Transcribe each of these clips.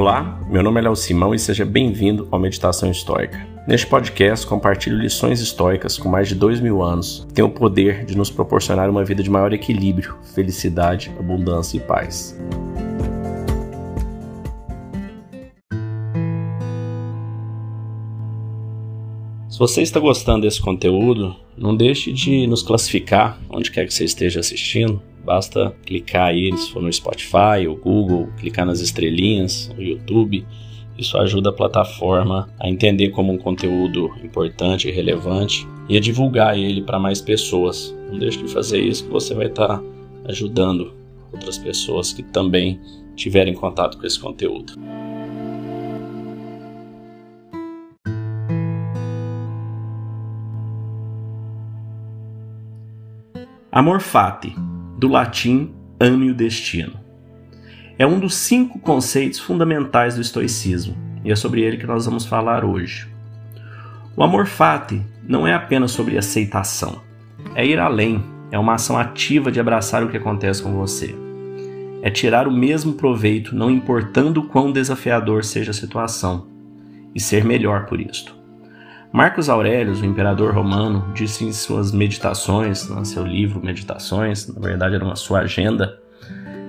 Olá, meu nome é Léo Simão e seja bem-vindo ao Meditação Histórica. Neste podcast, compartilho lições históricas com mais de dois mil anos que têm o poder de nos proporcionar uma vida de maior equilíbrio, felicidade, abundância e paz. Se você está gostando desse conteúdo, não deixe de nos classificar onde quer que você esteja assistindo Basta clicar aí, se for no Spotify ou Google, clicar nas estrelinhas, no YouTube. Isso ajuda a plataforma a entender como um conteúdo importante e relevante e a divulgar ele para mais pessoas. Não deixe de fazer isso que você vai estar tá ajudando outras pessoas que também tiverem contato com esse conteúdo. Amor fati do latim ame o destino. É um dos cinco conceitos fundamentais do estoicismo e é sobre ele que nós vamos falar hoje. O amor fati não é apenas sobre aceitação, é ir além, é uma ação ativa de abraçar o que acontece com você. É tirar o mesmo proveito, não importando o quão desafiador seja a situação, e ser melhor por isto. Marcos Aurélio, o imperador romano, disse em suas meditações, no seu livro Meditações, na verdade era uma sua agenda,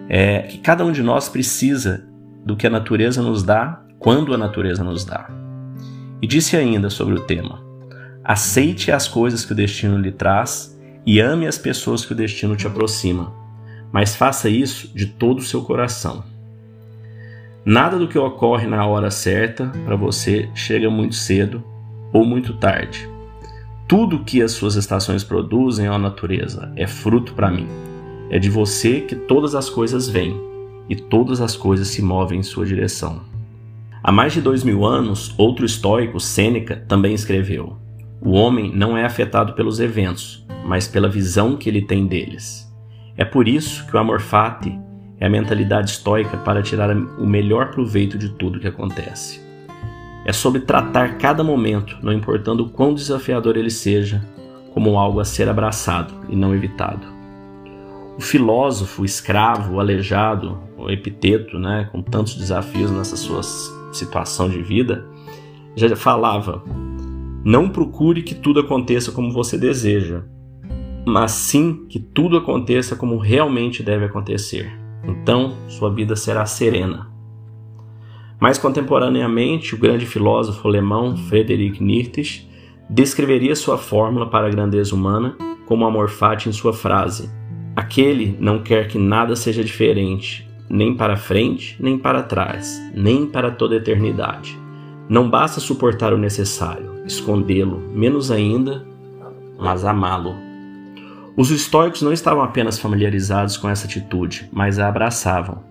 é, que cada um de nós precisa do que a natureza nos dá quando a natureza nos dá. E disse ainda sobre o tema: aceite as coisas que o destino lhe traz e ame as pessoas que o destino te aproxima, mas faça isso de todo o seu coração. Nada do que ocorre na hora certa para você chega muito cedo ou muito tarde. Tudo que as suas estações produzem a natureza, é fruto para mim. É de você que todas as coisas vêm e todas as coisas se movem em sua direção. Há mais de dois mil anos, outro estoico, Sêneca, também escreveu: O homem não é afetado pelos eventos, mas pela visão que ele tem deles. É por isso que o amor fati é a mentalidade estoica para tirar o melhor proveito de tudo que acontece. É sobre tratar cada momento, não importando o quão desafiador ele seja, como algo a ser abraçado e não evitado. O filósofo, o escravo, o aleijado, o epiteto, né, com tantos desafios nessa sua situação de vida, já falava: não procure que tudo aconteça como você deseja, mas sim que tudo aconteça como realmente deve acontecer. Então sua vida será serena. Mais contemporaneamente, o grande filósofo alemão Friedrich Nietzsche descreveria sua fórmula para a grandeza humana como amor fati em sua frase: Aquele não quer que nada seja diferente, nem para frente, nem para trás, nem para toda eternidade. Não basta suportar o necessário, escondê-lo, menos ainda, mas amá-lo. Os estoicos não estavam apenas familiarizados com essa atitude, mas a abraçavam.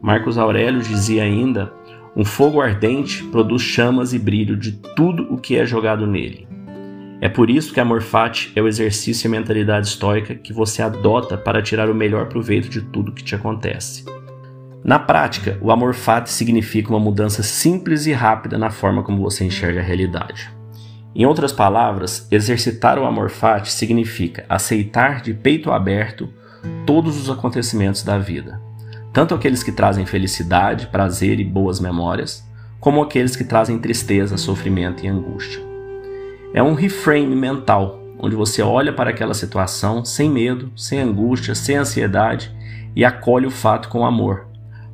Marcos Aurélio dizia ainda um fogo ardente produz chamas e brilho de tudo o que é jogado nele. É por isso que amor fati é o exercício e mentalidade estoica que você adota para tirar o melhor proveito de tudo que te acontece. Na prática, o amor fati significa uma mudança simples e rápida na forma como você enxerga a realidade. Em outras palavras, exercitar o amor fati significa aceitar de peito aberto todos os acontecimentos da vida tanto aqueles que trazem felicidade, prazer e boas memórias, como aqueles que trazem tristeza, sofrimento e angústia. É um reframe mental, onde você olha para aquela situação sem medo, sem angústia, sem ansiedade e acolhe o fato com amor,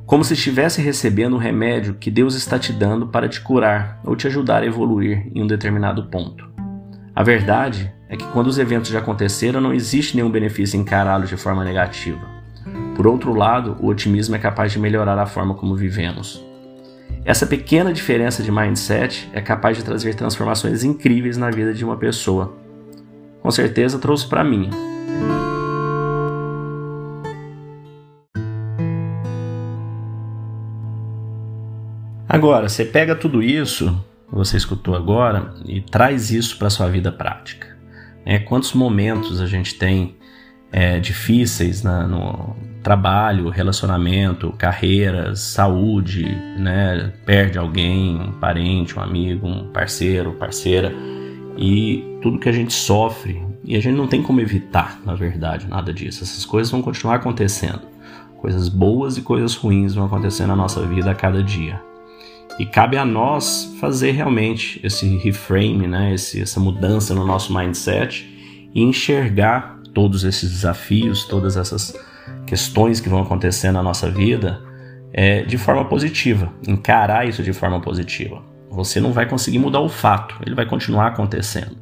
como se estivesse recebendo um remédio que Deus está te dando para te curar ou te ajudar a evoluir em um determinado ponto. A verdade é que quando os eventos já aconteceram, não existe nenhum benefício encará-los de forma negativa. Por outro lado, o otimismo é capaz de melhorar a forma como vivemos. Essa pequena diferença de mindset é capaz de trazer transformações incríveis na vida de uma pessoa. Com certeza trouxe para mim. Agora, você pega tudo isso que você escutou agora e traz isso para sua vida prática. É, quantos momentos a gente tem é, difíceis na, no, trabalho, relacionamento, carreiras, saúde, né? Perde alguém, um parente, um amigo, um parceiro, parceira e tudo que a gente sofre e a gente não tem como evitar, na verdade, nada disso. Essas coisas vão continuar acontecendo. Coisas boas e coisas ruins vão acontecer na nossa vida a cada dia. E cabe a nós fazer realmente esse reframe, né, esse, essa mudança no nosso mindset e enxergar todos esses desafios, todas essas questões que vão acontecer na nossa vida é, de forma positiva, encarar isso de forma positiva. Você não vai conseguir mudar o fato, ele vai continuar acontecendo.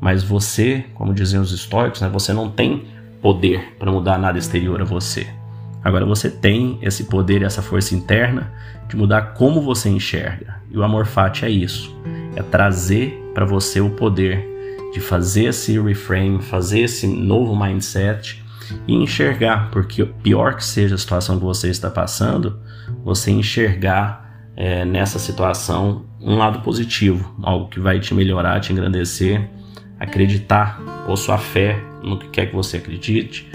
Mas você, como diziam os estoicos, né, você não tem poder para mudar nada exterior a você. Agora você tem esse poder e essa força interna de mudar como você enxerga. E o amor fati é isso, é trazer para você o poder de fazer esse reframe, fazer esse novo mindset e enxergar, porque pior que seja a situação que você está passando, você enxergar é, nessa situação um lado positivo, algo que vai te melhorar, te engrandecer, acreditar, pôr sua fé no que quer que você acredite.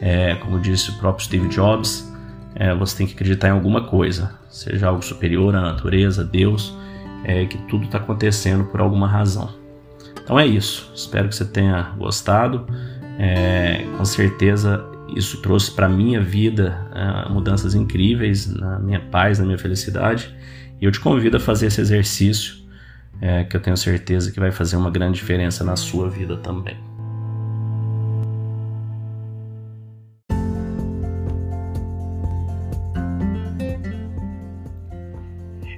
É, como disse o próprio Steve Jobs, é, você tem que acreditar em alguma coisa, seja algo superior à natureza, Deus, é, que tudo está acontecendo por alguma razão. Então é isso. Espero que você tenha gostado. É, com certeza isso trouxe para minha vida é, mudanças incríveis na minha paz, na minha felicidade. E eu te convido a fazer esse exercício, é, que eu tenho certeza que vai fazer uma grande diferença na sua vida também.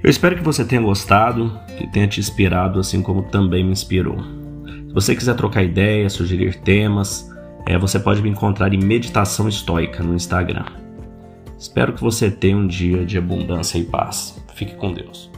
Eu espero que você tenha gostado, que tenha te inspirado assim como também me inspirou. Se você quiser trocar ideias, sugerir temas, é, você pode me encontrar em Meditação Estoica no Instagram. Espero que você tenha um dia de abundância e paz. Fique com Deus.